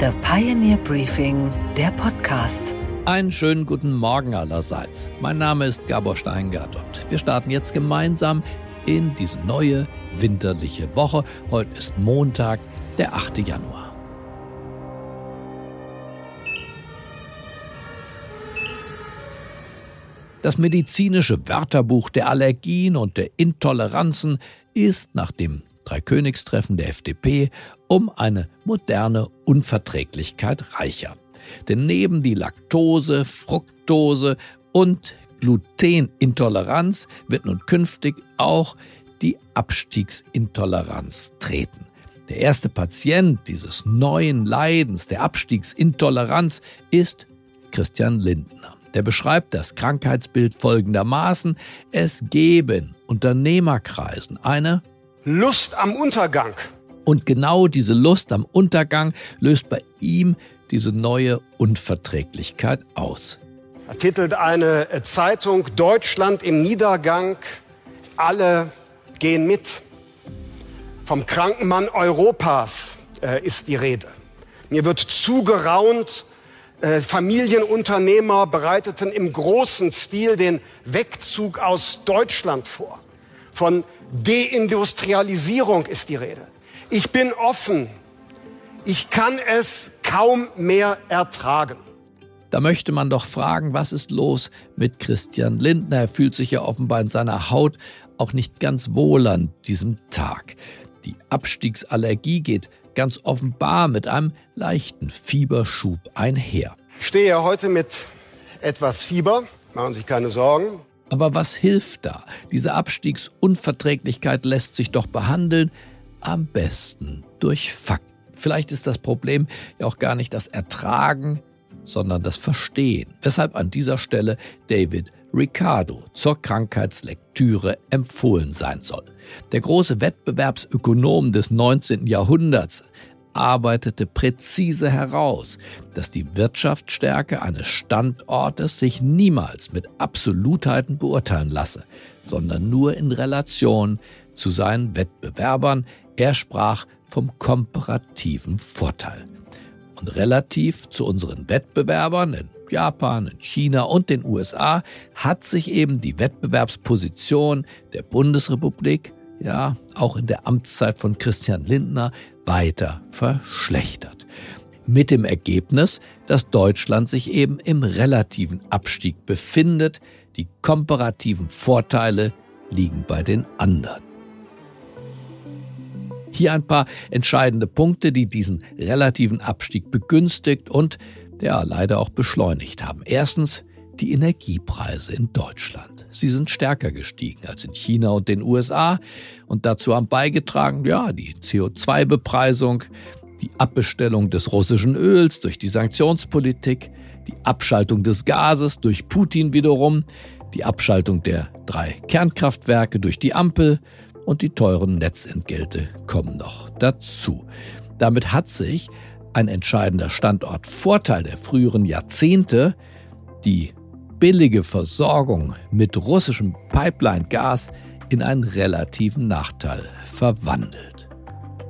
The Pioneer Briefing, der Podcast. Einen schönen guten Morgen allerseits. Mein Name ist Gabor Steingart und wir starten jetzt gemeinsam in diese neue winterliche Woche. Heute ist Montag, der 8. Januar. Das medizinische Wörterbuch der Allergien und der Intoleranzen ist nach dem Dreikönigstreffen der FDP um eine moderne Unverträglichkeit reicher. Denn neben die Laktose, Fructose und Glutenintoleranz wird nun künftig auch die Abstiegsintoleranz treten. Der erste Patient dieses neuen Leidens, der Abstiegsintoleranz, ist Christian Lindner. Der beschreibt das Krankheitsbild folgendermaßen. Es geben Unternehmerkreisen eine Lust am Untergang. Und genau diese Lust am Untergang löst bei ihm diese neue Unverträglichkeit aus. Da titelt eine Zeitung Deutschland im Niedergang. Alle gehen mit. Vom Krankenmann Europas äh, ist die Rede. Mir wird zugeraunt, äh, Familienunternehmer bereiteten im großen Stil den Wegzug aus Deutschland vor. Von Deindustrialisierung ist die Rede. Ich bin offen. Ich kann es kaum mehr ertragen. Da möchte man doch fragen, was ist los mit Christian Lindner? Er fühlt sich ja offenbar in seiner Haut auch nicht ganz wohl an diesem Tag. Die Abstiegsallergie geht ganz offenbar mit einem leichten Fieberschub einher. Ich stehe ja heute mit etwas Fieber, machen Sie sich keine Sorgen. Aber was hilft da? Diese Abstiegsunverträglichkeit lässt sich doch behandeln, am besten durch Fakten. Vielleicht ist das Problem ja auch gar nicht das Ertragen, sondern das Verstehen. Weshalb an dieser Stelle David Ricardo zur Krankheitslektüre empfohlen sein soll. Der große Wettbewerbsökonom des 19. Jahrhunderts arbeitete präzise heraus, dass die Wirtschaftsstärke eines Standortes sich niemals mit Absolutheiten beurteilen lasse, sondern nur in Relation zu seinen Wettbewerbern. Er sprach vom komparativen Vorteil. Und relativ zu unseren Wettbewerbern in Japan, in China und den USA hat sich eben die Wettbewerbsposition der Bundesrepublik, ja, auch in der Amtszeit von Christian Lindner, weiter verschlechtert. Mit dem Ergebnis, dass Deutschland sich eben im relativen Abstieg befindet. Die komparativen Vorteile liegen bei den anderen. Hier ein paar entscheidende Punkte, die diesen relativen Abstieg begünstigt und ja, leider auch beschleunigt haben. Erstens die Energiepreise in Deutschland. Sie sind stärker gestiegen als in China und den USA und dazu haben beigetragen, ja, die CO2-Bepreisung, die Abbestellung des russischen Öls durch die Sanktionspolitik, die Abschaltung des Gases durch Putin wiederum, die Abschaltung der drei Kernkraftwerke durch die Ampel und die teuren Netzentgelte kommen noch dazu. Damit hat sich ein entscheidender Standortvorteil der früheren Jahrzehnte, die billige Versorgung mit russischem Pipeline-Gas in einen relativen Nachteil verwandelt.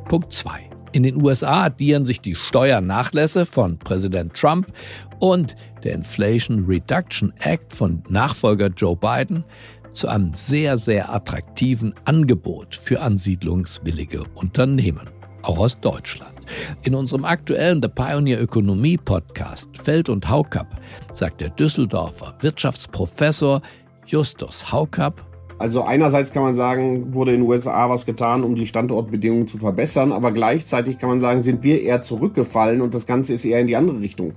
Punkt 2. In den USA addieren sich die Steuernachlässe von Präsident Trump und der Inflation Reduction Act von Nachfolger Joe Biden zu einem sehr, sehr attraktiven Angebot für ansiedlungswillige Unternehmen, auch aus Deutschland. In unserem aktuellen The Pioneer Ökonomie Podcast Feld und Haukapp sagt der Düsseldorfer Wirtschaftsprofessor Justus Haukapp, also einerseits kann man sagen, wurde in den USA was getan, um die Standortbedingungen zu verbessern, aber gleichzeitig kann man sagen, sind wir eher zurückgefallen und das Ganze ist eher in die andere Richtung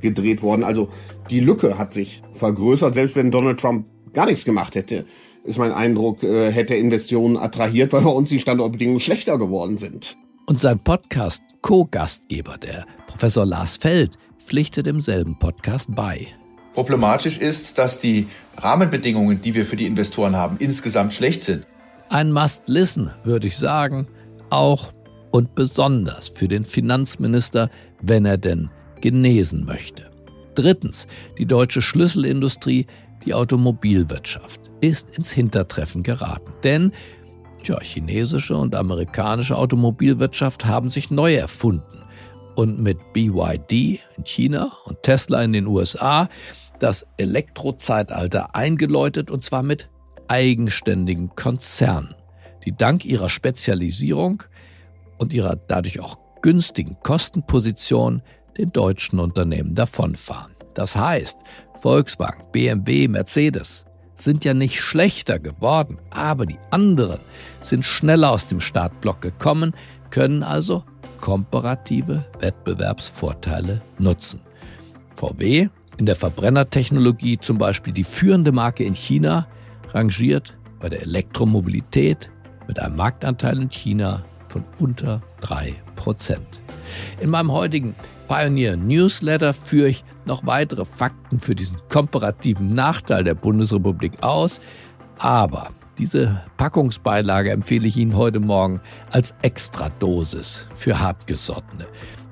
gedreht worden. Also die Lücke hat sich vergrößert, selbst wenn Donald Trump gar nichts gemacht hätte, ist mein Eindruck, äh, hätte Investitionen attrahiert, weil bei uns die Standortbedingungen schlechter geworden sind. Und sein Podcast Co-Gastgeber, der Professor Lars Feld, pflichtet demselben Podcast bei. Problematisch ist, dass die Rahmenbedingungen, die wir für die Investoren haben, insgesamt schlecht sind. Ein Must-Listen, würde ich sagen, auch und besonders für den Finanzminister, wenn er denn genesen möchte. Drittens, die deutsche Schlüsselindustrie, die Automobilwirtschaft, ist ins Hintertreffen geraten. Denn tja, chinesische und amerikanische Automobilwirtschaft haben sich neu erfunden und mit BYD in China und Tesla in den USA das Elektrozeitalter eingeläutet und zwar mit eigenständigen Konzernen, die dank ihrer Spezialisierung und ihrer dadurch auch günstigen Kostenposition den deutschen Unternehmen davonfahren. Das heißt, Volkswagen, BMW, Mercedes sind ja nicht schlechter geworden, aber die anderen sind schneller aus dem Startblock gekommen, können also komparative Wettbewerbsvorteile nutzen. VW in der Verbrennertechnologie zum Beispiel die führende Marke in China, rangiert bei der Elektromobilität mit einem Marktanteil in China von unter 3%. In meinem heutigen Pioneer Newsletter führe ich noch weitere Fakten für diesen komparativen Nachteil der Bundesrepublik aus, aber diese Packungsbeilage empfehle ich Ihnen heute Morgen als Extradosis für Hartgesottene.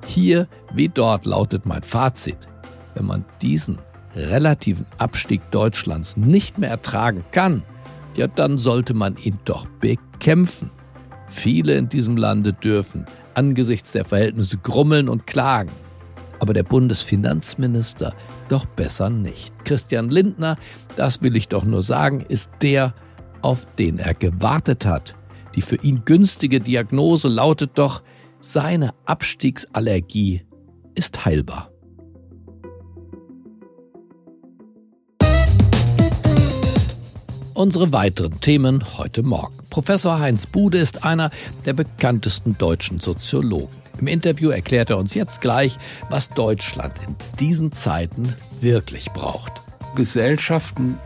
Hier wie dort lautet mein Fazit. Wenn man diesen relativen Abstieg Deutschlands nicht mehr ertragen kann, ja dann sollte man ihn doch bekämpfen. Viele in diesem Lande dürfen angesichts der Verhältnisse grummeln und klagen. Aber der Bundesfinanzminister doch besser nicht. Christian Lindner, das will ich doch nur sagen, ist der, auf den er gewartet hat. Die für ihn günstige Diagnose lautet doch, seine Abstiegsallergie ist heilbar. Unsere weiteren Themen heute Morgen. Professor Heinz Bude ist einer der bekanntesten deutschen Soziologen. Im Interview erklärt er uns jetzt gleich, was Deutschland in diesen Zeiten wirklich braucht. Gesellschaften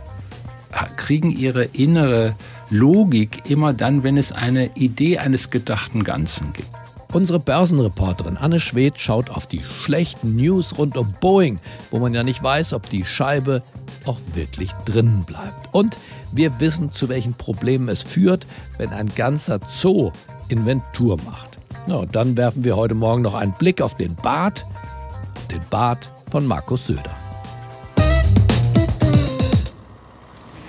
kriegen ihre innere Logik immer dann, wenn es eine Idee eines gedachten Ganzen gibt. Unsere Börsenreporterin Anne Schwedt schaut auf die schlechten News rund um Boeing, wo man ja nicht weiß, ob die Scheibe auch wirklich drin bleibt. Und wir wissen, zu welchen Problemen es führt, wenn ein ganzer Zoo Inventur macht. Na, und dann werfen wir heute Morgen noch einen Blick auf den Bart, auf den Bart von Markus Söder.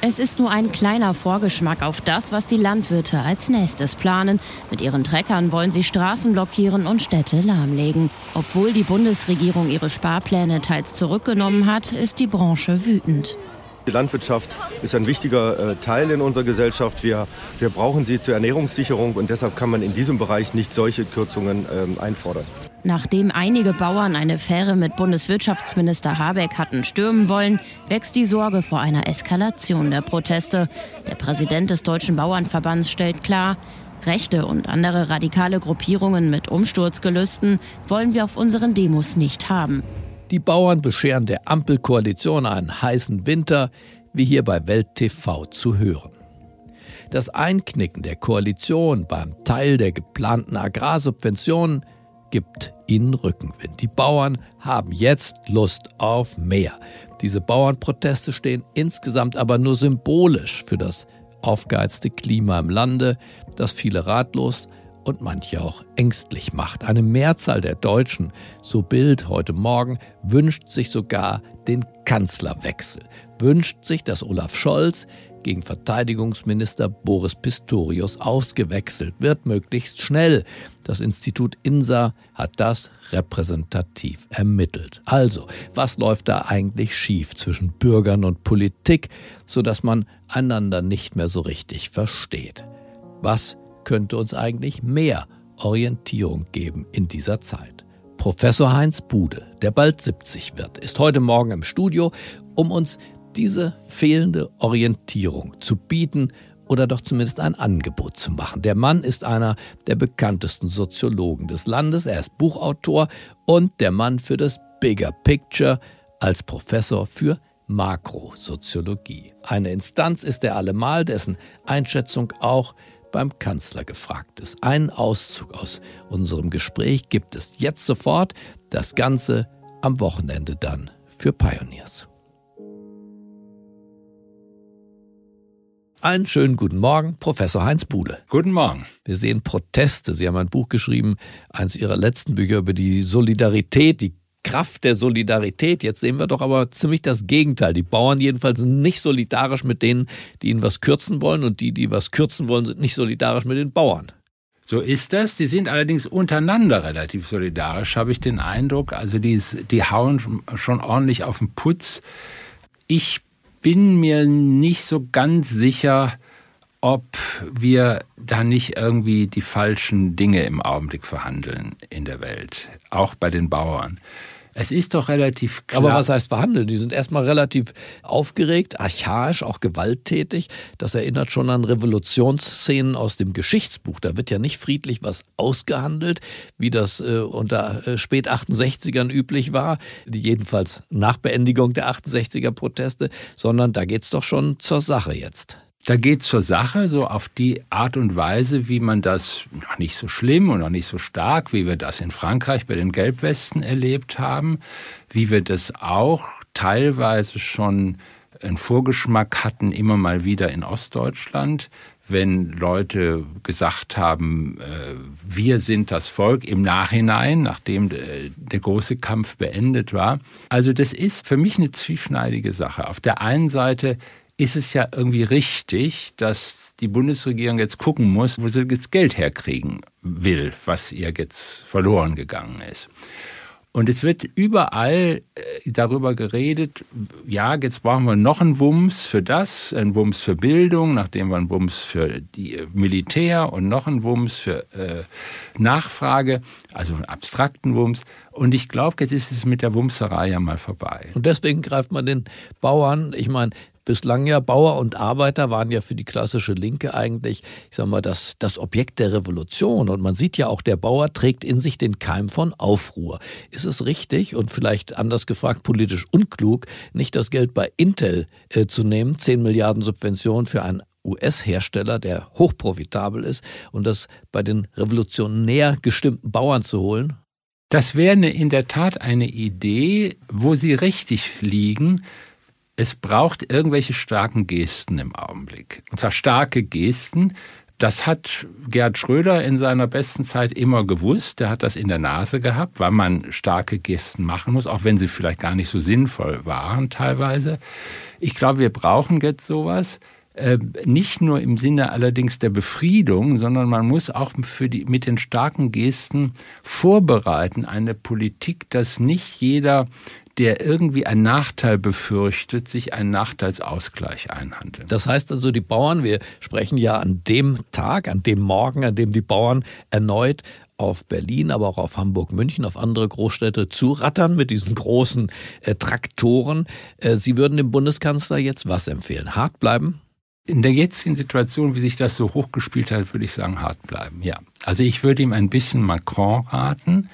Es ist nur ein kleiner Vorgeschmack auf das, was die Landwirte als nächstes planen. Mit ihren Treckern wollen sie Straßen blockieren und Städte lahmlegen. Obwohl die Bundesregierung ihre Sparpläne teils zurückgenommen hat, ist die Branche wütend. Die Landwirtschaft ist ein wichtiger äh, Teil in unserer Gesellschaft. Wir, wir brauchen sie zur Ernährungssicherung und deshalb kann man in diesem Bereich nicht solche Kürzungen ähm, einfordern. Nachdem einige Bauern eine Fähre mit Bundeswirtschaftsminister Habeck hatten stürmen wollen, wächst die Sorge vor einer Eskalation der Proteste. Der Präsident des Deutschen Bauernverbands stellt klar, Rechte und andere radikale Gruppierungen mit Umsturzgelüsten wollen wir auf unseren Demos nicht haben. Die Bauern bescheren der Ampelkoalition einen heißen Winter, wie hier bei Welt TV zu hören. Das Einknicken der Koalition beim Teil der geplanten Agrarsubventionen gibt ihnen Rückenwind. Die Bauern haben jetzt Lust auf mehr. Diese Bauernproteste stehen insgesamt aber nur symbolisch für das aufgeheizte Klima im Lande, das viele ratlos und manche auch ängstlich macht. Eine Mehrzahl der Deutschen, so Bild heute Morgen, wünscht sich sogar den Kanzlerwechsel, wünscht sich, dass Olaf Scholz gegen Verteidigungsminister Boris Pistorius ausgewechselt wird, möglichst schnell. Das Institut INSA hat das repräsentativ ermittelt. Also, was läuft da eigentlich schief zwischen Bürgern und Politik, sodass man einander nicht mehr so richtig versteht? Was könnte uns eigentlich mehr Orientierung geben in dieser Zeit? Professor Heinz Bude, der bald 70 wird, ist heute Morgen im Studio, um uns diese fehlende Orientierung zu bieten oder doch zumindest ein Angebot zu machen. Der Mann ist einer der bekanntesten Soziologen des Landes, er ist Buchautor und der Mann für das Bigger Picture als Professor für Makrosoziologie. Eine Instanz ist er allemal, dessen Einschätzung auch beim Kanzler gefragt ist. Einen Auszug aus unserem Gespräch gibt es jetzt sofort, das Ganze am Wochenende dann für Pioneers. Einen schönen guten Morgen, Professor Heinz Bude. Guten Morgen. Wir sehen Proteste. Sie haben ein Buch geschrieben, eines Ihrer letzten Bücher über die Solidarität, die Kraft der Solidarität. Jetzt sehen wir doch aber ziemlich das Gegenteil. Die Bauern jedenfalls sind nicht solidarisch mit denen, die ihnen was kürzen wollen und die, die was kürzen wollen, sind nicht solidarisch mit den Bauern. So ist das. Die sind allerdings untereinander relativ solidarisch, habe ich den Eindruck. Also die, die hauen schon ordentlich auf den Putz. Ich bin mir nicht so ganz sicher, ob wir da nicht irgendwie die falschen Dinge im Augenblick verhandeln in der Welt, auch bei den Bauern. Es ist doch relativ klar. Aber was heißt verhandeln? Die sind erstmal relativ aufgeregt, archaisch, auch gewalttätig. Das erinnert schon an Revolutionsszenen aus dem Geschichtsbuch. Da wird ja nicht friedlich was ausgehandelt, wie das äh, unter äh, spät 68ern üblich war, jedenfalls nach Beendigung der 68er Proteste, sondern da geht es doch schon zur Sache jetzt. Da geht es zur Sache, so auf die Art und Weise, wie man das noch nicht so schlimm und noch nicht so stark, wie wir das in Frankreich bei den Gelbwesten erlebt haben, wie wir das auch teilweise schon einen Vorgeschmack hatten, immer mal wieder in Ostdeutschland, wenn Leute gesagt haben, äh, wir sind das Volk im Nachhinein, nachdem der große Kampf beendet war. Also das ist für mich eine zwieschneidige Sache. Auf der einen Seite ist es ja irgendwie richtig, dass die Bundesregierung jetzt gucken muss, wo sie jetzt Geld herkriegen will, was ihr jetzt verloren gegangen ist. Und es wird überall äh, darüber geredet, ja, jetzt brauchen wir noch einen Wumms für das, einen Wumms für Bildung, nachdem wir einen Wumms für die Militär und noch einen Wumms für äh, Nachfrage, also einen abstrakten Wumms. Und ich glaube, jetzt ist es mit der Wumserei ja mal vorbei. Und deswegen greift man den Bauern, ich meine, Bislang ja Bauer und Arbeiter waren ja für die klassische Linke eigentlich, ich sag mal, das, das Objekt der Revolution. Und man sieht ja auch, der Bauer trägt in sich den Keim von Aufruhr. Ist es richtig und vielleicht anders gefragt politisch unklug, nicht das Geld bei Intel äh, zu nehmen, 10 Milliarden Subventionen für einen US-Hersteller, der hochprofitabel ist, und das bei den revolutionär gestimmten Bauern zu holen? Das wäre in der Tat eine Idee, wo Sie richtig liegen es braucht irgendwelche starken Gesten im Augenblick. Und zwar starke Gesten. Das hat Gerhard Schröder in seiner besten Zeit immer gewusst. Der hat das in der Nase gehabt, weil man starke Gesten machen muss, auch wenn sie vielleicht gar nicht so sinnvoll waren teilweise. Ich glaube, wir brauchen jetzt sowas. Äh, nicht nur im Sinne allerdings der Befriedung, sondern man muss auch für die, mit den starken Gesten vorbereiten, eine Politik, dass nicht jeder der irgendwie einen Nachteil befürchtet, sich einen Nachteilsausgleich einhandeln. Das heißt also, die Bauern, wir sprechen ja an dem Tag, an dem Morgen, an dem die Bauern erneut auf Berlin, aber auch auf Hamburg, München, auf andere Großstädte zurattern mit diesen großen äh, Traktoren. Äh, Sie würden dem Bundeskanzler jetzt was empfehlen? Hart bleiben? In der jetzigen Situation, wie sich das so hochgespielt hat, würde ich sagen, hart bleiben, ja. Also ich würde ihm ein bisschen Macron raten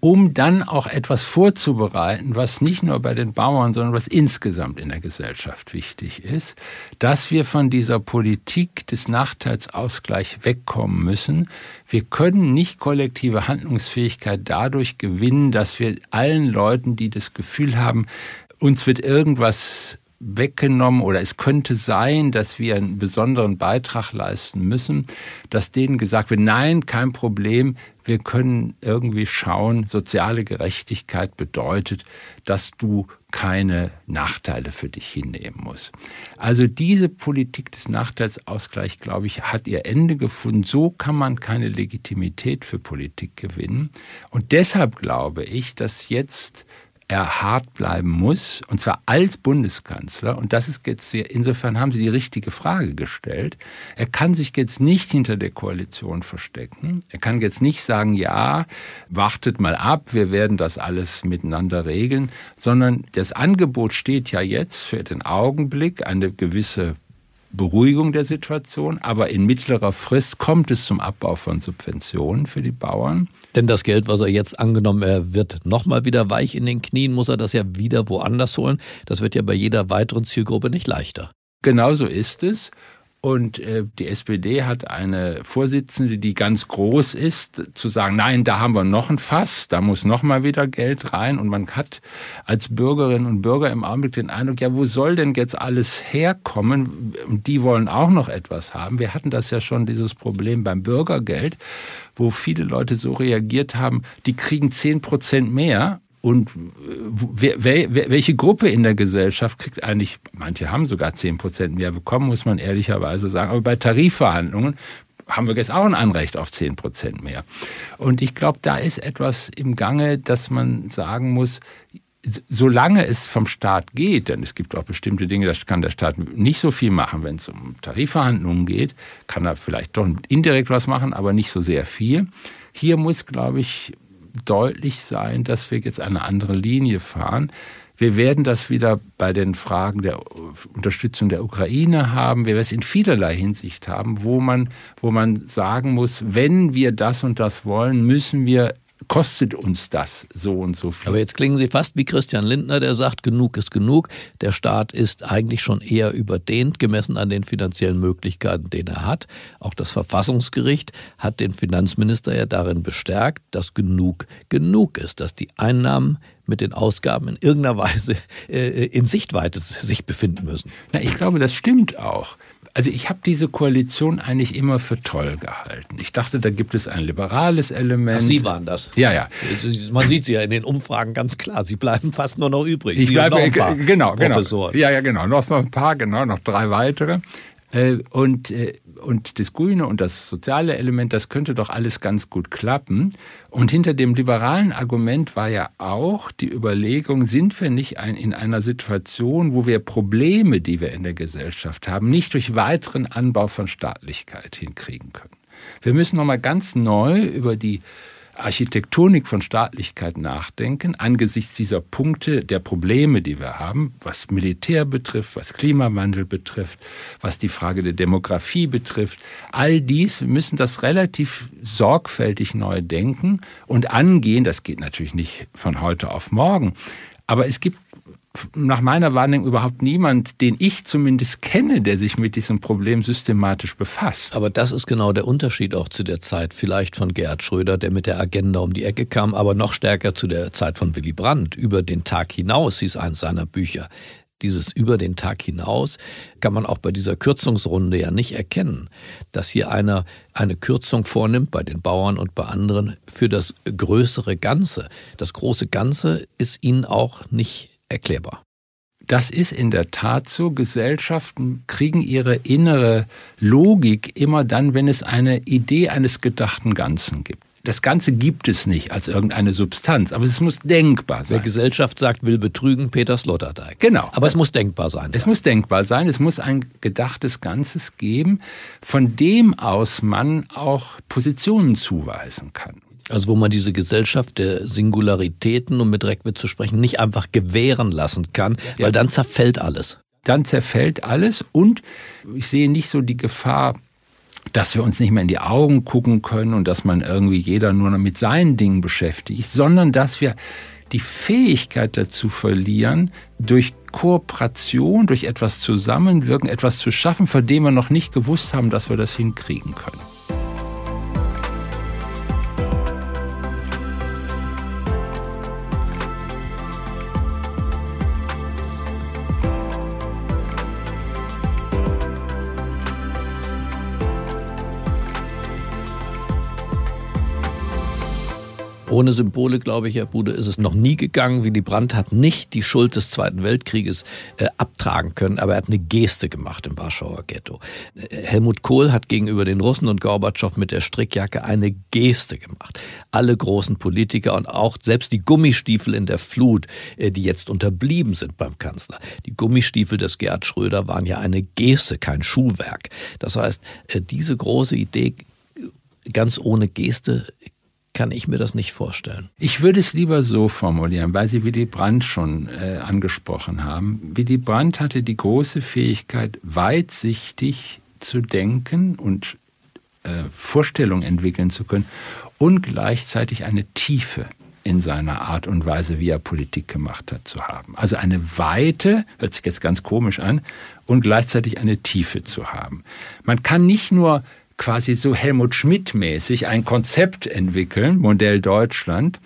um dann auch etwas vorzubereiten, was nicht nur bei den Bauern, sondern was insgesamt in der Gesellschaft wichtig ist, dass wir von dieser Politik des Nachteilsausgleichs wegkommen müssen. Wir können nicht kollektive Handlungsfähigkeit dadurch gewinnen, dass wir allen Leuten, die das Gefühl haben, uns wird irgendwas weggenommen oder es könnte sein, dass wir einen besonderen Beitrag leisten müssen, dass denen gesagt wird, nein, kein Problem, wir können irgendwie schauen, soziale Gerechtigkeit bedeutet, dass du keine Nachteile für dich hinnehmen musst. Also diese Politik des Nachteilsausgleichs, glaube ich, hat ihr Ende gefunden. So kann man keine Legitimität für Politik gewinnen. Und deshalb glaube ich, dass jetzt er hart bleiben muss, und zwar als Bundeskanzler. Und das ist jetzt, insofern haben Sie die richtige Frage gestellt. Er kann sich jetzt nicht hinter der Koalition verstecken. Er kann jetzt nicht sagen, ja, wartet mal ab, wir werden das alles miteinander regeln, sondern das Angebot steht ja jetzt für den Augenblick eine gewisse Beruhigung der Situation, aber in mittlerer Frist kommt es zum Abbau von Subventionen für die Bauern. Denn das Geld, was er jetzt angenommen, er wird nochmal wieder weich in den Knien, muss er das ja wieder woanders holen. Das wird ja bei jeder weiteren Zielgruppe nicht leichter. Genauso ist es. Und äh, die SPD hat eine Vorsitzende, die ganz groß ist, zu sagen, nein, da haben wir noch ein Fass, da muss noch mal wieder Geld rein. Und man hat als Bürgerinnen und Bürger im Augenblick den Eindruck, ja, wo soll denn jetzt alles herkommen? Die wollen auch noch etwas haben. Wir hatten das ja schon, dieses Problem beim Bürgergeld, wo viele Leute so reagiert haben, die kriegen zehn Prozent mehr und wer, wer, welche Gruppe in der Gesellschaft kriegt eigentlich, manche haben sogar 10 Prozent mehr bekommen, muss man ehrlicherweise sagen, aber bei Tarifverhandlungen haben wir jetzt auch ein Anrecht auf 10 Prozent mehr. Und ich glaube, da ist etwas im Gange, dass man sagen muss, solange es vom Staat geht, denn es gibt auch bestimmte Dinge, da kann der Staat nicht so viel machen, wenn es um Tarifverhandlungen geht, kann er vielleicht doch indirekt was machen, aber nicht so sehr viel. Hier muss, glaube ich, deutlich sein, dass wir jetzt eine andere Linie fahren. Wir werden das wieder bei den Fragen der Unterstützung der Ukraine haben. Wir werden es in vielerlei Hinsicht haben, wo man, wo man sagen muss, wenn wir das und das wollen, müssen wir kostet uns das so und so viel. Aber jetzt klingen Sie fast wie Christian Lindner, der sagt, genug ist genug. Der Staat ist eigentlich schon eher überdehnt, gemessen an den finanziellen Möglichkeiten, den er hat. Auch das Verfassungsgericht hat den Finanzminister ja darin bestärkt, dass genug genug ist, dass die Einnahmen mit den Ausgaben in irgendeiner Weise äh, in Sichtweite sich befinden müssen. Na, ich glaube, das stimmt auch. Also ich habe diese Koalition eigentlich immer für toll gehalten. Ich dachte, da gibt es ein liberales Element. Ach, Sie waren das. Ja, ja. Man sieht sie ja in den Umfragen ganz klar. Sie bleiben fast nur noch übrig. Ich bleibe, noch ein paar genau, genau. Ja, ja, genau. Noch, noch ein paar, genau, noch drei weitere. Äh, und äh, und das Grüne und das soziale Element, das könnte doch alles ganz gut klappen. Und hinter dem liberalen Argument war ja auch die Überlegung, sind wir nicht ein, in einer Situation, wo wir Probleme, die wir in der Gesellschaft haben, nicht durch weiteren Anbau von Staatlichkeit hinkriegen können. Wir müssen nochmal ganz neu über die Architektonik von Staatlichkeit nachdenken, angesichts dieser Punkte der Probleme, die wir haben, was Militär betrifft, was Klimawandel betrifft, was die Frage der Demografie betrifft. All dies, wir müssen das relativ sorgfältig neu denken und angehen. Das geht natürlich nicht von heute auf morgen. Aber es gibt nach meiner Wahrnehmung überhaupt niemand, den ich zumindest kenne, der sich mit diesem Problem systematisch befasst. Aber das ist genau der Unterschied auch zu der Zeit vielleicht von Gerhard Schröder, der mit der Agenda um die Ecke kam, aber noch stärker zu der Zeit von Willy Brandt. Über den Tag hinaus hieß eins seiner Bücher. Dieses über den Tag hinaus kann man auch bei dieser Kürzungsrunde ja nicht erkennen, dass hier einer eine Kürzung vornimmt bei den Bauern und bei anderen für das größere Ganze. Das große Ganze ist ihnen auch nicht erklärbar. Das ist in der Tat so. Gesellschaften kriegen ihre innere Logik immer dann, wenn es eine Idee eines gedachten Ganzen gibt. Das Ganze gibt es nicht als irgendeine Substanz, aber es muss denkbar sein. Wer Gesellschaft sagt, will betrügen, Peter Sloterdijk. Genau. Aber es muss denkbar sein. Es muss denkbar sein. Es muss ein gedachtes Ganzes geben, von dem aus man auch Positionen zuweisen kann. Also wo man diese Gesellschaft der Singularitäten, um mit Reckwitz zu sprechen, nicht einfach gewähren lassen kann, ja. weil dann zerfällt alles. Dann zerfällt alles und ich sehe nicht so die Gefahr, dass wir uns nicht mehr in die Augen gucken können und dass man irgendwie jeder nur noch mit seinen Dingen beschäftigt, sondern dass wir die Fähigkeit dazu verlieren, durch Kooperation, durch etwas Zusammenwirken, etwas zu schaffen, von dem wir noch nicht gewusst haben, dass wir das hinkriegen können. Ohne Symbole, glaube ich, Herr Bude, ist es noch nie gegangen. Willy Brandt hat nicht die Schuld des Zweiten Weltkrieges äh, abtragen können, aber er hat eine Geste gemacht im Warschauer Ghetto. Äh, Helmut Kohl hat gegenüber den Russen und Gorbatschow mit der Strickjacke eine Geste gemacht. Alle großen Politiker und auch selbst die Gummistiefel in der Flut, äh, die jetzt unterblieben sind beim Kanzler. Die Gummistiefel des Gerhard Schröder waren ja eine Geste, kein Schuhwerk. Das heißt, äh, diese große Idee ganz ohne Geste kann ich mir das nicht vorstellen. Ich würde es lieber so formulieren, weil Sie Willy Brandt schon äh, angesprochen haben. Willy Brandt hatte die große Fähigkeit, weitsichtig zu denken und äh, Vorstellungen entwickeln zu können und gleichzeitig eine Tiefe in seiner Art und Weise, wie er Politik gemacht hat, zu haben. Also eine Weite, hört sich jetzt ganz komisch an, und gleichzeitig eine Tiefe zu haben. Man kann nicht nur quasi so Helmut Schmidt-mäßig ein Konzept entwickeln, Modell Deutschland,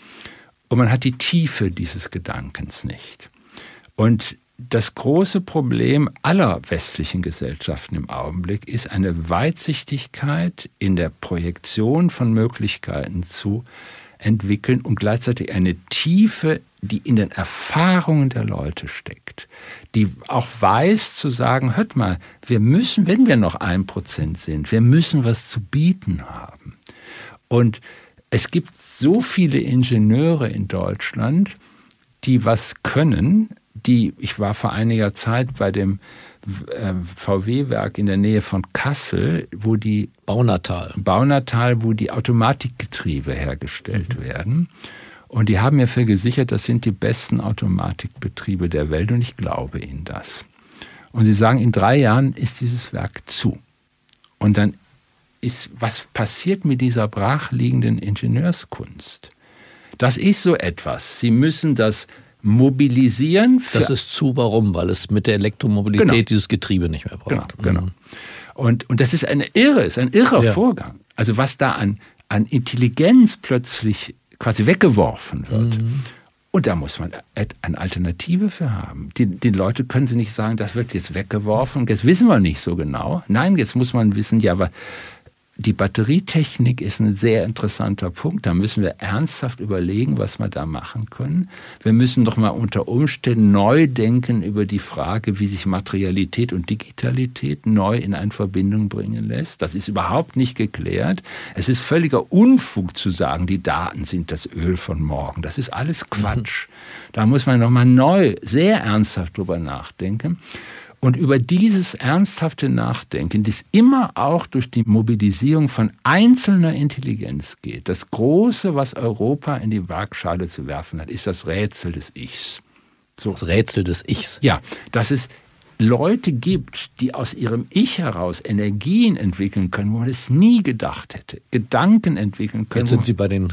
und man hat die Tiefe dieses Gedankens nicht. Und das große Problem aller westlichen Gesellschaften im Augenblick ist eine Weitsichtigkeit in der Projektion von Möglichkeiten zu entwickeln und gleichzeitig eine Tiefe, die in den Erfahrungen der Leute steckt, die auch weiß zu sagen, hört mal, wir müssen, wenn wir noch ein Prozent sind, wir müssen was zu bieten haben. Und es gibt so viele Ingenieure in Deutschland, die was können, die, ich war vor einiger Zeit bei dem äh, VW-Werk in der Nähe von Kassel, wo die Baunatal. Baunatal, wo die Automatikgetriebe hergestellt mhm. werden. Und die haben mir vergesichert, das sind die besten Automatikbetriebe der Welt und ich glaube ihnen das. Und sie sagen, in drei Jahren ist dieses Werk zu. Und dann ist, was passiert mit dieser brachliegenden Ingenieurskunst? Das ist so etwas. Sie müssen das mobilisieren. das ist zu, warum? Weil es mit der Elektromobilität genau. dieses Getriebe nicht mehr braucht. Genau, genau. Mhm. Und, und das ist eine irre, ist ein irrer ja. Vorgang. Also was da an, an Intelligenz plötzlich quasi weggeworfen wird. Mhm. Und da muss man eine Alternative für haben. Die, die Leute können sie nicht sagen, das wird jetzt weggeworfen, jetzt wissen wir nicht so genau. Nein, jetzt muss man wissen, ja, aber die Batterietechnik ist ein sehr interessanter Punkt. Da müssen wir ernsthaft überlegen, was wir da machen können. Wir müssen doch mal unter Umständen neu denken über die Frage, wie sich Materialität und Digitalität neu in eine Verbindung bringen lässt. Das ist überhaupt nicht geklärt. Es ist völliger Unfug zu sagen, die Daten sind das Öl von morgen. Das ist alles Quatsch. Da muss man noch mal neu, sehr ernsthaft drüber nachdenken. Und über dieses ernsthafte Nachdenken, das immer auch durch die Mobilisierung von einzelner Intelligenz geht, das Große, was Europa in die Waagschale zu werfen hat, ist das Rätsel des Ichs. So. Das Rätsel des Ichs. Ja, dass es Leute gibt, die aus ihrem Ich heraus Energien entwickeln können, wo man es nie gedacht hätte, Gedanken entwickeln können. Jetzt sind Sie bei den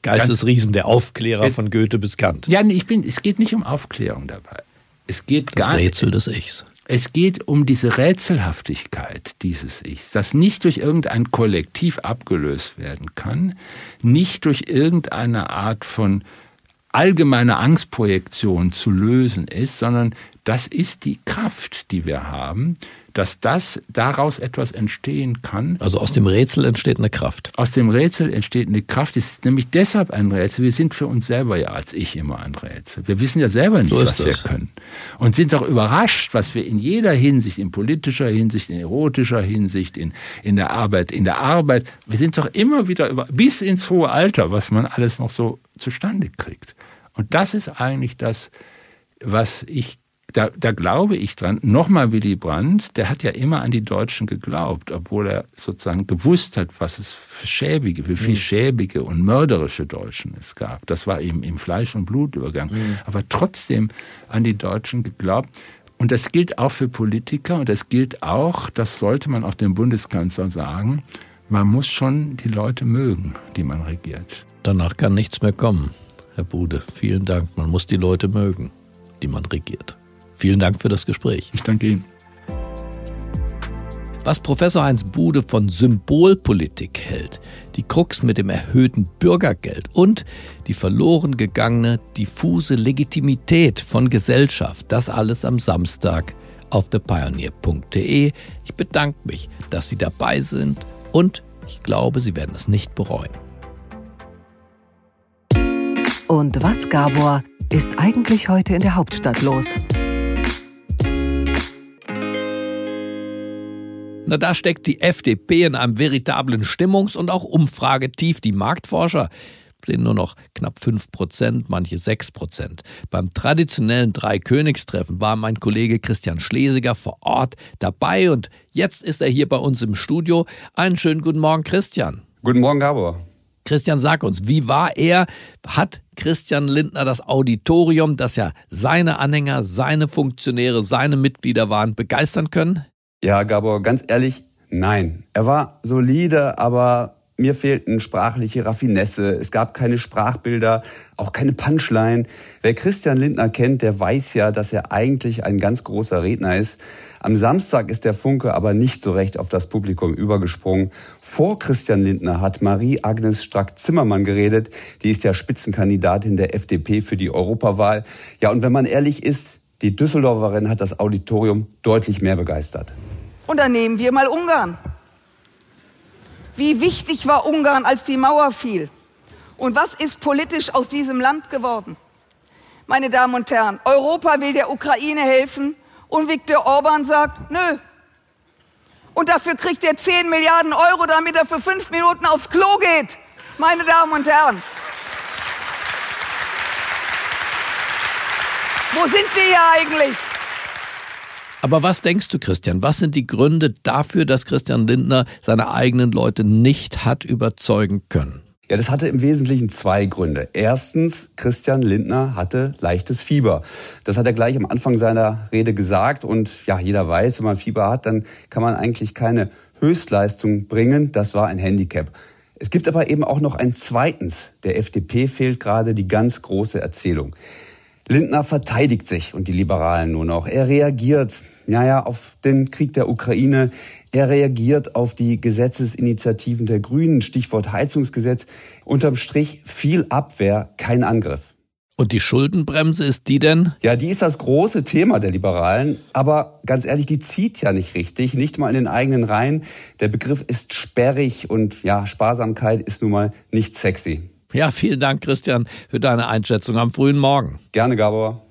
Geistesriesen, der Aufklärer von Goethe bis Kant. Ja, ich bin, es geht nicht um Aufklärung dabei. Es geht das gar Rätsel des Ichs. Es geht um diese Rätselhaftigkeit dieses Ichs, das nicht durch irgendein Kollektiv abgelöst werden kann, nicht durch irgendeine Art von allgemeiner Angstprojektion zu lösen ist, sondern das ist die Kraft, die wir haben, dass das daraus etwas entstehen kann. Also aus dem Rätsel entsteht eine Kraft. Aus dem Rätsel entsteht eine Kraft. Es ist nämlich deshalb ein Rätsel. Wir sind für uns selber ja als ich immer ein Rätsel. Wir wissen ja selber nicht, so was das. wir können. Und sind auch überrascht, was wir in jeder Hinsicht, in politischer Hinsicht, in erotischer Hinsicht, in, in der Arbeit, in der Arbeit, wir sind doch immer wieder über, bis ins hohe Alter, was man alles noch so zustande kriegt. Und das ist eigentlich das, was ich da, da glaube ich dran. Nochmal Willy Brandt, der hat ja immer an die Deutschen geglaubt, obwohl er sozusagen gewusst hat, was es für schäbige, wie viel mhm. schäbige und mörderische Deutschen es gab. Das war eben im Fleisch- und Blutübergang. Mhm. Aber trotzdem an die Deutschen geglaubt. Und das gilt auch für Politiker und das gilt auch, das sollte man auch dem Bundeskanzler sagen, man muss schon die Leute mögen, die man regiert. Danach kann nichts mehr kommen, Herr Bude. Vielen Dank. Man muss die Leute mögen, die man regiert. Vielen Dank für das Gespräch. Ich danke Ihnen. Was Professor Heinz Bude von Symbolpolitik hält, die Krux mit dem erhöhten Bürgergeld und die verloren gegangene diffuse Legitimität von Gesellschaft, das alles am Samstag auf thepioneer.de. Ich bedanke mich, dass Sie dabei sind und ich glaube, Sie werden es nicht bereuen. Und was, Gabor, ist eigentlich heute in der Hauptstadt los? Na, da steckt die FDP in einem veritablen Stimmungs- und auch Umfragetief. Die Marktforscher sehen nur noch knapp 5 Prozent, manche 6 Prozent. Beim traditionellen Dreikönigstreffen war mein Kollege Christian Schlesiger vor Ort dabei und jetzt ist er hier bei uns im Studio. Einen schönen guten Morgen, Christian. Guten Morgen, Gabor. Christian, sag uns, wie war er? Hat Christian Lindner das Auditorium, das ja seine Anhänger, seine Funktionäre, seine Mitglieder waren, begeistern können? Ja, Gabor, ganz ehrlich, nein. Er war solide, aber mir fehlten sprachliche Raffinesse. Es gab keine Sprachbilder, auch keine Punchline. Wer Christian Lindner kennt, der weiß ja, dass er eigentlich ein ganz großer Redner ist. Am Samstag ist der Funke aber nicht so recht auf das Publikum übergesprungen. Vor Christian Lindner hat Marie-Agnes Strack-Zimmermann geredet. Die ist ja Spitzenkandidatin der FDP für die Europawahl. Ja, und wenn man ehrlich ist, die Düsseldorferin hat das Auditorium deutlich mehr begeistert. Und dann nehmen wir mal Ungarn. Wie wichtig war Ungarn, als die Mauer fiel? Und was ist politisch aus diesem Land geworden? Meine Damen und Herren, Europa will der Ukraine helfen und Viktor Orban sagt, nö. Und dafür kriegt er 10 Milliarden Euro, damit er für fünf Minuten aufs Klo geht. Meine Damen und Herren. Wo sind wir hier eigentlich? Aber was denkst du, Christian? Was sind die Gründe dafür, dass Christian Lindner seine eigenen Leute nicht hat überzeugen können? Ja, das hatte im Wesentlichen zwei Gründe. Erstens, Christian Lindner hatte leichtes Fieber. Das hat er gleich am Anfang seiner Rede gesagt. Und ja, jeder weiß, wenn man Fieber hat, dann kann man eigentlich keine Höchstleistung bringen. Das war ein Handicap. Es gibt aber eben auch noch ein zweitens. Der FDP fehlt gerade die ganz große Erzählung. Lindner verteidigt sich und die Liberalen nur noch. Er reagiert, naja, auf den Krieg der Ukraine. Er reagiert auf die Gesetzesinitiativen der Grünen, Stichwort Heizungsgesetz. Unterm Strich viel Abwehr, kein Angriff. Und die Schuldenbremse ist die denn? Ja, die ist das große Thema der Liberalen. Aber ganz ehrlich, die zieht ja nicht richtig, nicht mal in den eigenen Reihen. Der Begriff ist sperrig und ja, Sparsamkeit ist nun mal nicht sexy. Ja, vielen Dank, Christian, für deine Einschätzung am frühen Morgen. Gerne, Gabor.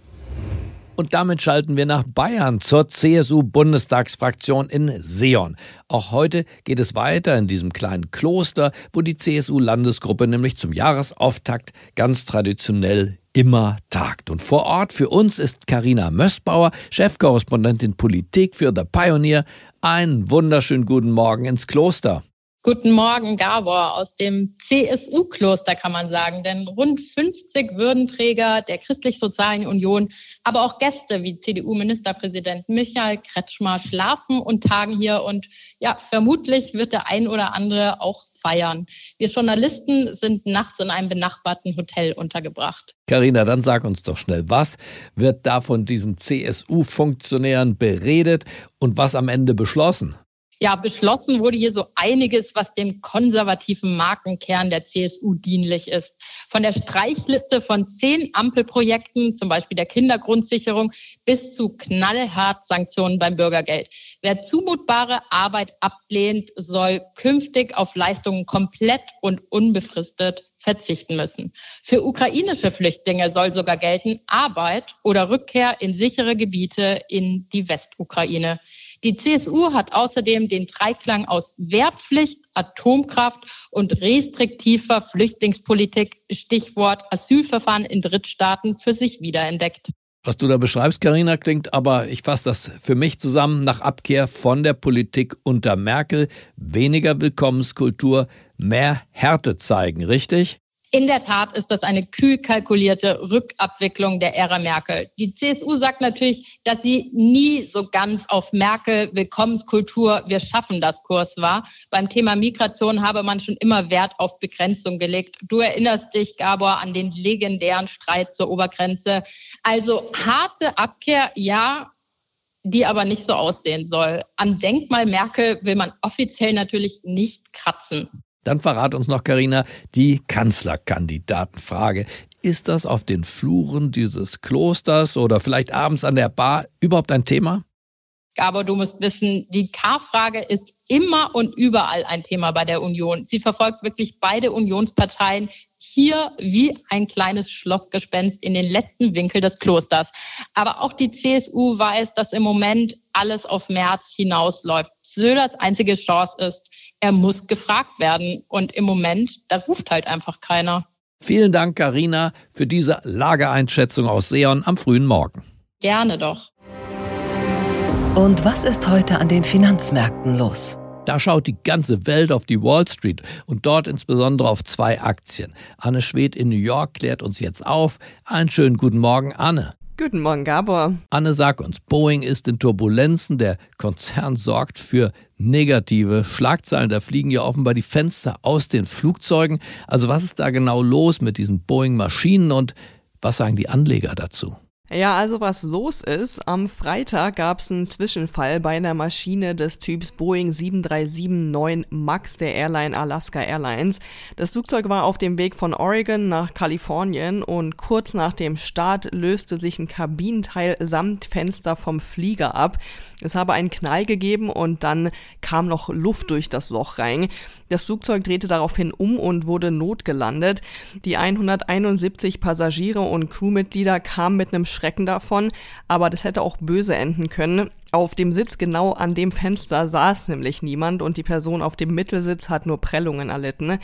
Und damit schalten wir nach Bayern zur CSU-Bundestagsfraktion in Seon. Auch heute geht es weiter in diesem kleinen Kloster, wo die CSU-Landesgruppe nämlich zum Jahresauftakt ganz traditionell immer tagt. Und vor Ort für uns ist Karina Mössbauer, Chefkorrespondentin Politik für The Pioneer. Einen wunderschönen guten Morgen ins Kloster. Guten Morgen, Gabor, aus dem CSU-Kloster kann man sagen, denn rund 50 Würdenträger der Christlich-Sozialen Union, aber auch Gäste wie CDU-Ministerpräsident Michael Kretschmer schlafen und tagen hier und ja, vermutlich wird der ein oder andere auch feiern. Wir Journalisten sind nachts in einem benachbarten Hotel untergebracht. Carina, dann sag uns doch schnell, was wird da von diesen CSU-Funktionären beredet und was am Ende beschlossen? Ja, beschlossen wurde hier so einiges, was dem konservativen Markenkern der CSU dienlich ist. Von der Streichliste von zehn Ampelprojekten, zum Beispiel der Kindergrundsicherung, bis zu knallhart Sanktionen beim Bürgergeld. Wer zumutbare Arbeit ablehnt, soll künftig auf Leistungen komplett und unbefristet verzichten müssen. Für ukrainische Flüchtlinge soll sogar gelten Arbeit oder Rückkehr in sichere Gebiete in die Westukraine. Die CSU hat außerdem den Dreiklang aus Wehrpflicht, Atomkraft und restriktiver Flüchtlingspolitik, Stichwort Asylverfahren in Drittstaaten, für sich wiederentdeckt. Was du da beschreibst, Karina, klingt aber, ich fasse das für mich zusammen, nach Abkehr von der Politik unter Merkel, weniger Willkommenskultur, mehr Härte zeigen, richtig? In der Tat ist das eine kühl kalkulierte Rückabwicklung der Ära Merkel. Die CSU sagt natürlich, dass sie nie so ganz auf Merkel Willkommenskultur, wir schaffen das Kurs war. Beim Thema Migration habe man schon immer Wert auf Begrenzung gelegt. Du erinnerst dich, Gabor, an den legendären Streit zur Obergrenze. Also harte Abkehr, ja, die aber nicht so aussehen soll. Am Denkmal Merkel will man offiziell natürlich nicht kratzen. Dann verrat uns noch, Karina, die Kanzlerkandidatenfrage. Ist das auf den Fluren dieses Klosters oder vielleicht abends an der Bar überhaupt ein Thema? Aber du musst wissen, die K-Frage ist immer und überall ein Thema bei der Union. Sie verfolgt wirklich beide Unionsparteien hier wie ein kleines Schlossgespenst in den letzten Winkel des Klosters. Aber auch die CSU weiß, dass im Moment alles auf März hinausläuft. Söders einzige Chance ist, er muss gefragt werden. Und im Moment, da ruft halt einfach keiner. Vielen Dank, Karina, für diese Lageeinschätzung aus Seon am frühen Morgen. Gerne doch. Und was ist heute an den Finanzmärkten los? Da schaut die ganze Welt auf die Wall Street und dort insbesondere auf zwei Aktien. Anne Schwed in New York klärt uns jetzt auf. Einen schönen guten Morgen, Anne. Guten Morgen, Gabor. Anne, sag uns, Boeing ist in Turbulenzen. Der Konzern sorgt für negative Schlagzeilen. Da fliegen ja offenbar die Fenster aus den Flugzeugen. Also was ist da genau los mit diesen Boeing-Maschinen und was sagen die Anleger dazu? Ja, also was los ist, am Freitag gab es einen Zwischenfall bei einer Maschine des Typs Boeing 737-9 MAX der Airline Alaska Airlines. Das Flugzeug war auf dem Weg von Oregon nach Kalifornien und kurz nach dem Start löste sich ein Kabinenteil samt Fenster vom Flieger ab. Es habe einen Knall gegeben und dann kam noch Luft durch das Loch rein. Das Flugzeug drehte daraufhin um und wurde notgelandet. Die 171 Passagiere und Crewmitglieder kamen mit einem Schrecken davon, aber das hätte auch böse enden können. Auf dem Sitz genau an dem Fenster saß nämlich niemand und die Person auf dem Mittelsitz hat nur Prellungen erlitten.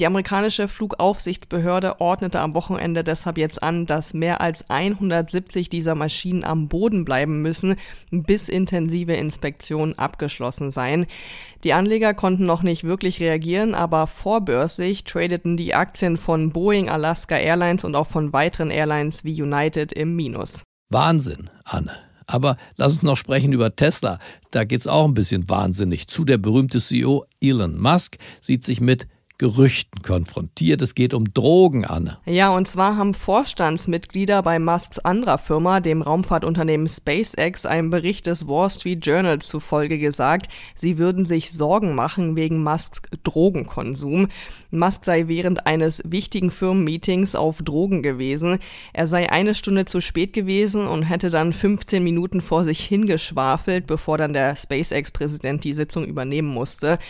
Die amerikanische Flugaufsichtsbehörde ordnete am Wochenende deshalb jetzt an, dass mehr als 170 dieser Maschinen am Boden bleiben müssen, bis intensive Inspektionen abgeschlossen seien. Die Anleger konnten noch nicht wirklich reagieren, aber vorbörslich tradeten die Aktien von Boeing, Alaska Airlines und auch von weiteren Airlines wie United im Minus. Wahnsinn, Anne. Aber lass uns noch sprechen über Tesla. Da geht's auch ein bisschen wahnsinnig zu. Der berühmte CEO Elon Musk sieht sich mit Gerüchten konfrontiert. Es geht um Drogen, Anne. Ja, und zwar haben Vorstandsmitglieder bei Musks anderer Firma, dem Raumfahrtunternehmen SpaceX, einem Bericht des Wall Street Journal zufolge gesagt, sie würden sich Sorgen machen wegen Musks Drogenkonsum. Musk sei während eines wichtigen Firmenmeetings auf Drogen gewesen. Er sei eine Stunde zu spät gewesen und hätte dann 15 Minuten vor sich hingeschwafelt, bevor dann der SpaceX-Präsident die Sitzung übernehmen musste.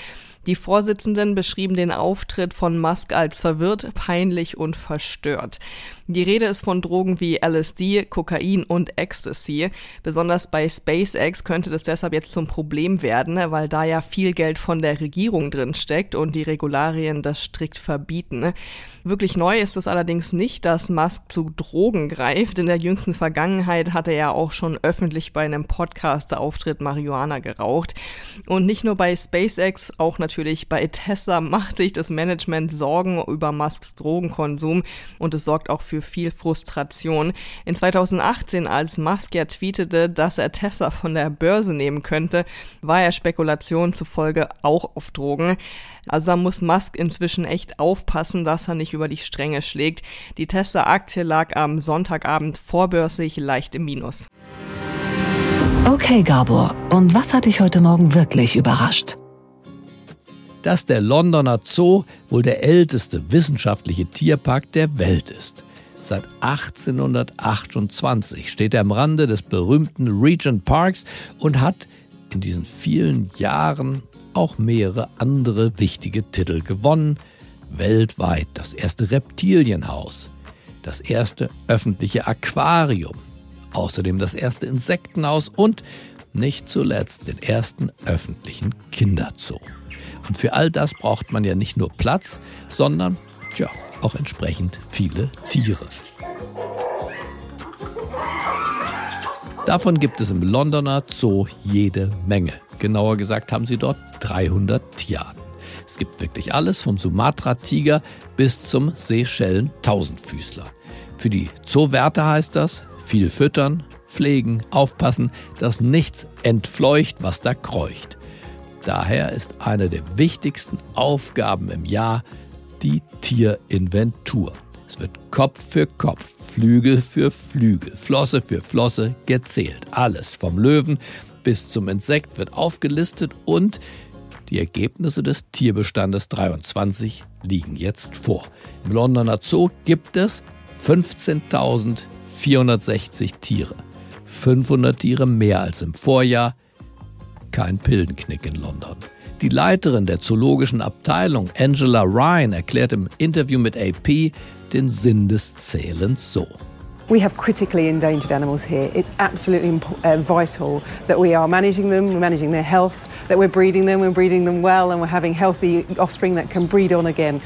Die Vorsitzenden beschrieben den Auftritt von Musk als verwirrt, peinlich und verstört. Die Rede ist von Drogen wie LSD, Kokain und Ecstasy. Besonders bei SpaceX könnte das deshalb jetzt zum Problem werden, weil da ja viel Geld von der Regierung drin steckt und die Regularien das strikt verbieten. Wirklich neu ist es allerdings nicht, dass Musk zu Drogen greift. In der jüngsten Vergangenheit hat er ja auch schon öffentlich bei einem Podcast-Auftritt Marihuana geraucht. Und nicht nur bei SpaceX, auch natürlich bei Tesla macht sich das Management Sorgen über Musks Drogenkonsum und es sorgt auch für für viel Frustration. In 2018, als Musk ja tweetete, dass er Tesla von der Börse nehmen könnte, war er Spekulationen zufolge auch auf Drogen. Also da muss Musk inzwischen echt aufpassen, dass er nicht über die Stränge schlägt. Die Tesla-Aktie lag am Sonntagabend vorbörslich leicht im Minus. Okay, Gabor, und was hat dich heute Morgen wirklich überrascht? dass der Londoner Zoo wohl der älteste wissenschaftliche Tierpark der Welt ist. Seit 1828 steht er am Rande des berühmten Regent Parks und hat in diesen vielen Jahren auch mehrere andere wichtige Titel gewonnen. Weltweit das erste Reptilienhaus, das erste öffentliche Aquarium, außerdem das erste Insektenhaus und nicht zuletzt den ersten öffentlichen Kinderzoo. Und für all das braucht man ja nicht nur Platz, sondern, tja, auch entsprechend viele Tiere. Davon gibt es im Londoner Zoo jede Menge. Genauer gesagt haben sie dort 300 Tierarten. Es gibt wirklich alles, vom Sumatra-Tiger bis zum Seychellen-Tausendfüßler. Für die Zoowärter heißt das, viel füttern, pflegen, aufpassen, dass nichts entfleucht, was da kreucht. Daher ist eine der wichtigsten Aufgaben im Jahr die Tierinventur. Es wird Kopf für Kopf, Flügel für Flügel, Flosse für Flosse gezählt. Alles vom Löwen bis zum Insekt wird aufgelistet und die Ergebnisse des Tierbestandes 23 liegen jetzt vor. Im Londoner Zoo gibt es 15.460 Tiere. 500 Tiere mehr als im Vorjahr. Kein Pildenknick in London. Die Leiterin der zoologischen Abteilung, Angela Ryan, erklärt im Interview mit AP den Sinn des Zählens so. We have critically endangered animals here. It's absolutely uh, vital that we are managing them, we're managing their health, that we're breeding them, we're breeding them well, and we're having healthy offspring that can breed on again.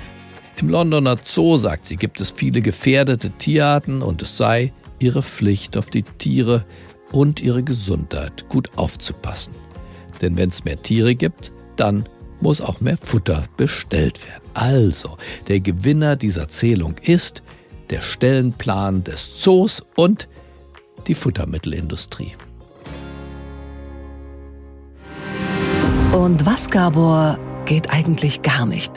Im Londoner Zoo, sagt sie, gibt es viele gefährdete Tierarten und es sei ihre Pflicht, auf die Tiere und ihre Gesundheit gut aufzupassen. Denn wenn es mehr Tiere gibt, dann muss auch mehr Futter bestellt werden. Also, der Gewinner dieser Zählung ist der Stellenplan des Zoos und die Futtermittelindustrie. Und was, Gabor, geht eigentlich gar nicht?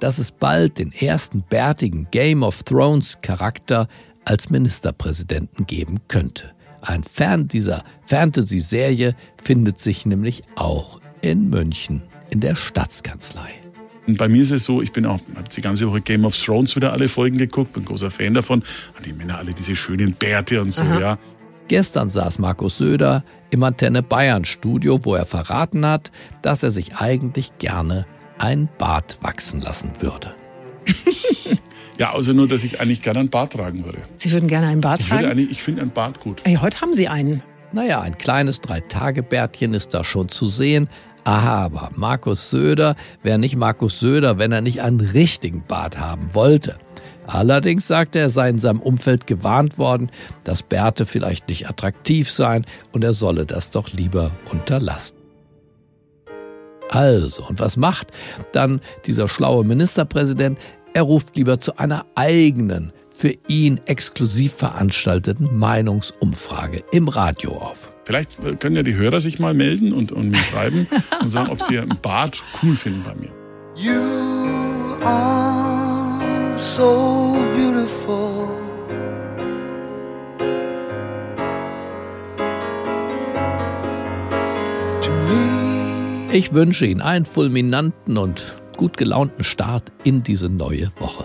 Dass es bald den ersten bärtigen Game of Thrones Charakter als Ministerpräsidenten geben könnte. Ein Fan dieser Fantasy-Serie findet sich nämlich auch in München in der Staatskanzlei. Und bei mir ist es so, ich bin auch, habe die ganze Woche Game of Thrones wieder alle Folgen geguckt, bin großer Fan davon. Und die Männer alle diese schönen Bärte und so, Aha. ja. Gestern saß Markus Söder im Antenne Bayern Studio, wo er verraten hat, dass er sich eigentlich gerne ein Bart wachsen lassen würde. ja, außer nur, dass ich eigentlich gerne ein Bart tragen würde. Sie würden gerne einen Bart ich tragen? ich finde einen Bart gut. Hey, heute haben Sie einen. Naja, ein kleines Drei-Tage-Bärtchen ist da schon zu sehen. Aber Markus Söder wäre nicht Markus Söder, wenn er nicht einen richtigen Bart haben wollte. Allerdings sagte er, er sei in seinem Umfeld gewarnt worden, dass Bärte vielleicht nicht attraktiv seien und er solle das doch lieber unterlassen. Also, und was macht dann dieser schlaue Ministerpräsident? Er ruft lieber zu einer eigenen, für ihn exklusiv veranstalteten Meinungsumfrage im Radio auf. Vielleicht äh, können ja die Hörer sich mal melden und, und mir schreiben und sagen, ob sie einen Bart cool finden bei mir. You are so beautiful. Ich wünsche Ihnen einen fulminanten und gut gelaunten Start in diese neue Woche.